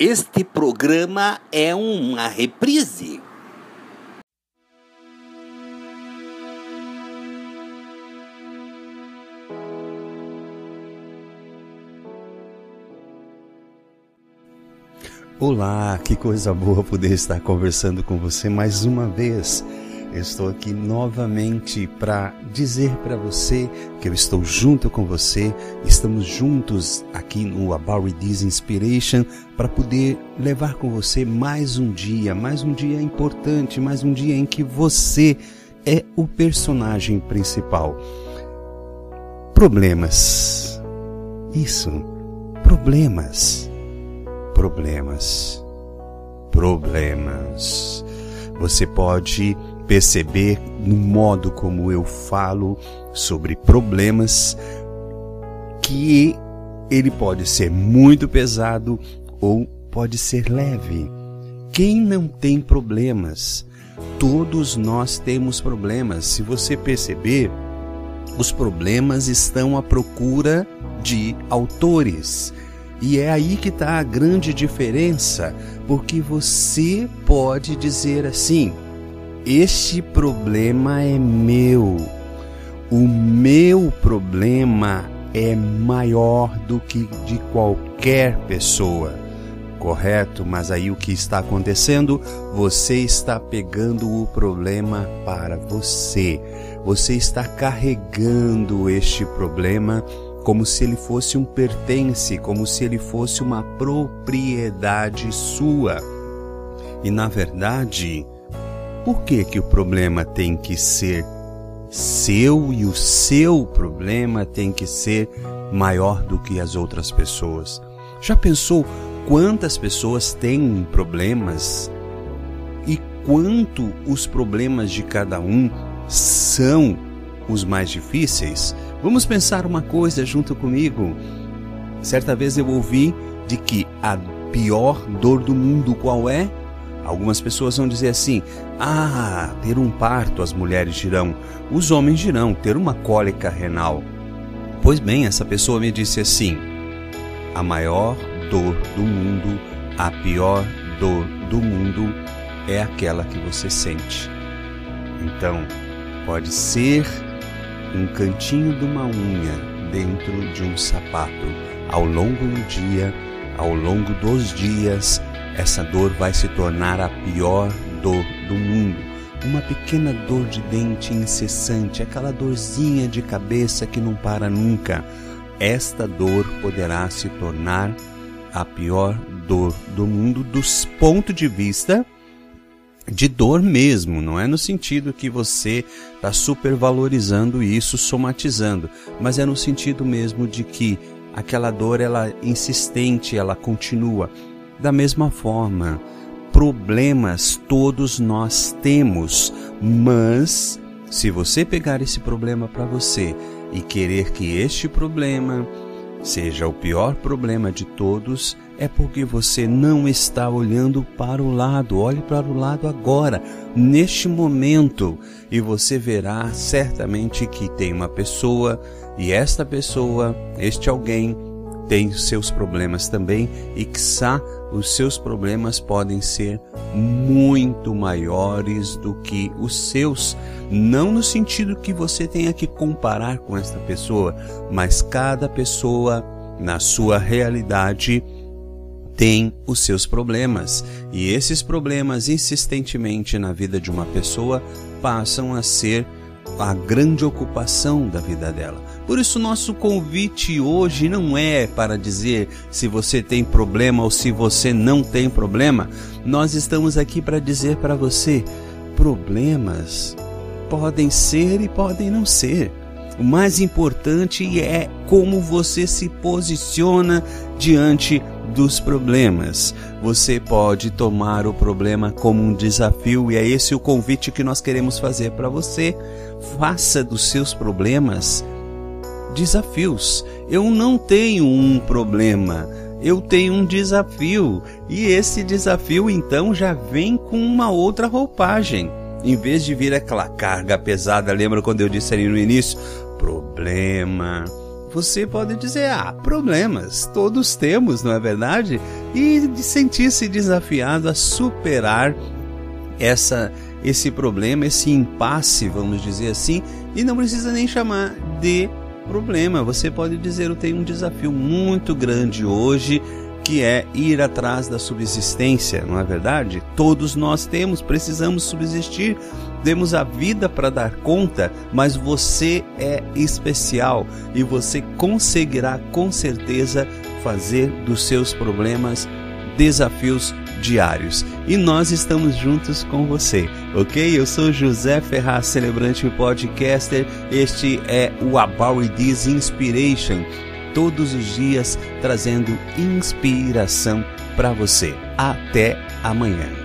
Este programa é uma reprise. Olá, que coisa boa poder estar conversando com você mais uma vez. Eu estou aqui novamente para dizer para você que eu estou junto com você. Estamos juntos aqui no About This Inspiration para poder levar com você mais um dia, mais um dia importante, mais um dia em que você é o personagem principal. Problemas. Isso. Problemas. Problemas. Problemas. Você pode perceber no modo como eu falo sobre problemas que ele pode ser muito pesado ou pode ser leve. Quem não tem problemas? Todos nós temos problemas. Se você perceber, os problemas estão à procura de autores. E é aí que está a grande diferença, porque você pode dizer assim: este problema é meu. O meu problema é maior do que de qualquer pessoa. Correto? Mas aí o que está acontecendo? Você está pegando o problema para você. Você está carregando este problema como se ele fosse um pertence, como se ele fosse uma propriedade sua. E na verdade, por que, que o problema tem que ser seu e o seu problema tem que ser maior do que as outras pessoas? Já pensou quantas pessoas têm problemas e quanto os problemas de cada um são os mais difíceis? Vamos pensar uma coisa junto comigo. Certa vez eu ouvi de que a pior dor do mundo qual é? Algumas pessoas vão dizer assim: ah, ter um parto as mulheres dirão, os homens dirão ter uma cólica renal. Pois bem, essa pessoa me disse assim: a maior dor do mundo, a pior dor do mundo é aquela que você sente. Então, pode ser um cantinho de uma unha dentro de um sapato. Ao longo do dia, ao longo dos dias, essa dor vai se tornar a pior dor do mundo. Uma pequena dor de dente incessante, aquela dorzinha de cabeça que não para nunca. Esta dor poderá se tornar a pior dor do mundo dos ponto de vista de dor mesmo, não é no sentido que você está supervalorizando isso, somatizando, mas é no sentido mesmo de que aquela dor ela é insistente, ela continua. Da mesma forma, problemas todos nós temos, mas se você pegar esse problema para você e querer que este problema seja o pior problema de todos, é porque você não está olhando para o lado. Olhe para o lado agora, neste momento, e você verá certamente que tem uma pessoa, e esta pessoa, este alguém, tem seus problemas também e que os seus problemas podem ser muito maiores do que os seus, não no sentido que você tenha que comparar com esta pessoa, mas cada pessoa na sua realidade tem os seus problemas, e esses problemas insistentemente na vida de uma pessoa passam a ser a grande ocupação da vida dela. Por isso, nosso convite hoje não é para dizer se você tem problema ou se você não tem problema. Nós estamos aqui para dizer para você: problemas podem ser e podem não ser. O mais importante é como você se posiciona diante dos problemas. Você pode tomar o problema como um desafio e é esse o convite que nós queremos fazer para você. Faça dos seus problemas desafios. Eu não tenho um problema, eu tenho um desafio e esse desafio então já vem com uma outra roupagem. Em vez de vir aquela carga pesada, lembra quando eu disse ali no início? Problema. Você pode dizer, ah, problemas, todos temos, não é verdade? E sentir-se desafiado a superar essa esse problema, esse impasse, vamos dizer assim, e não precisa nem chamar de problema. Você pode dizer: Eu tenho um desafio muito grande hoje que é ir atrás da subsistência, não é verdade? Todos nós temos, precisamos subsistir, temos a vida para dar conta, mas você é especial e você conseguirá com certeza fazer dos seus problemas desafios diários. E nós estamos juntos com você, ok? Eu sou José Ferraz, celebrante podcaster. Este é o About It Is Inspiration. Todos os dias trazendo inspiração para você. Até amanhã.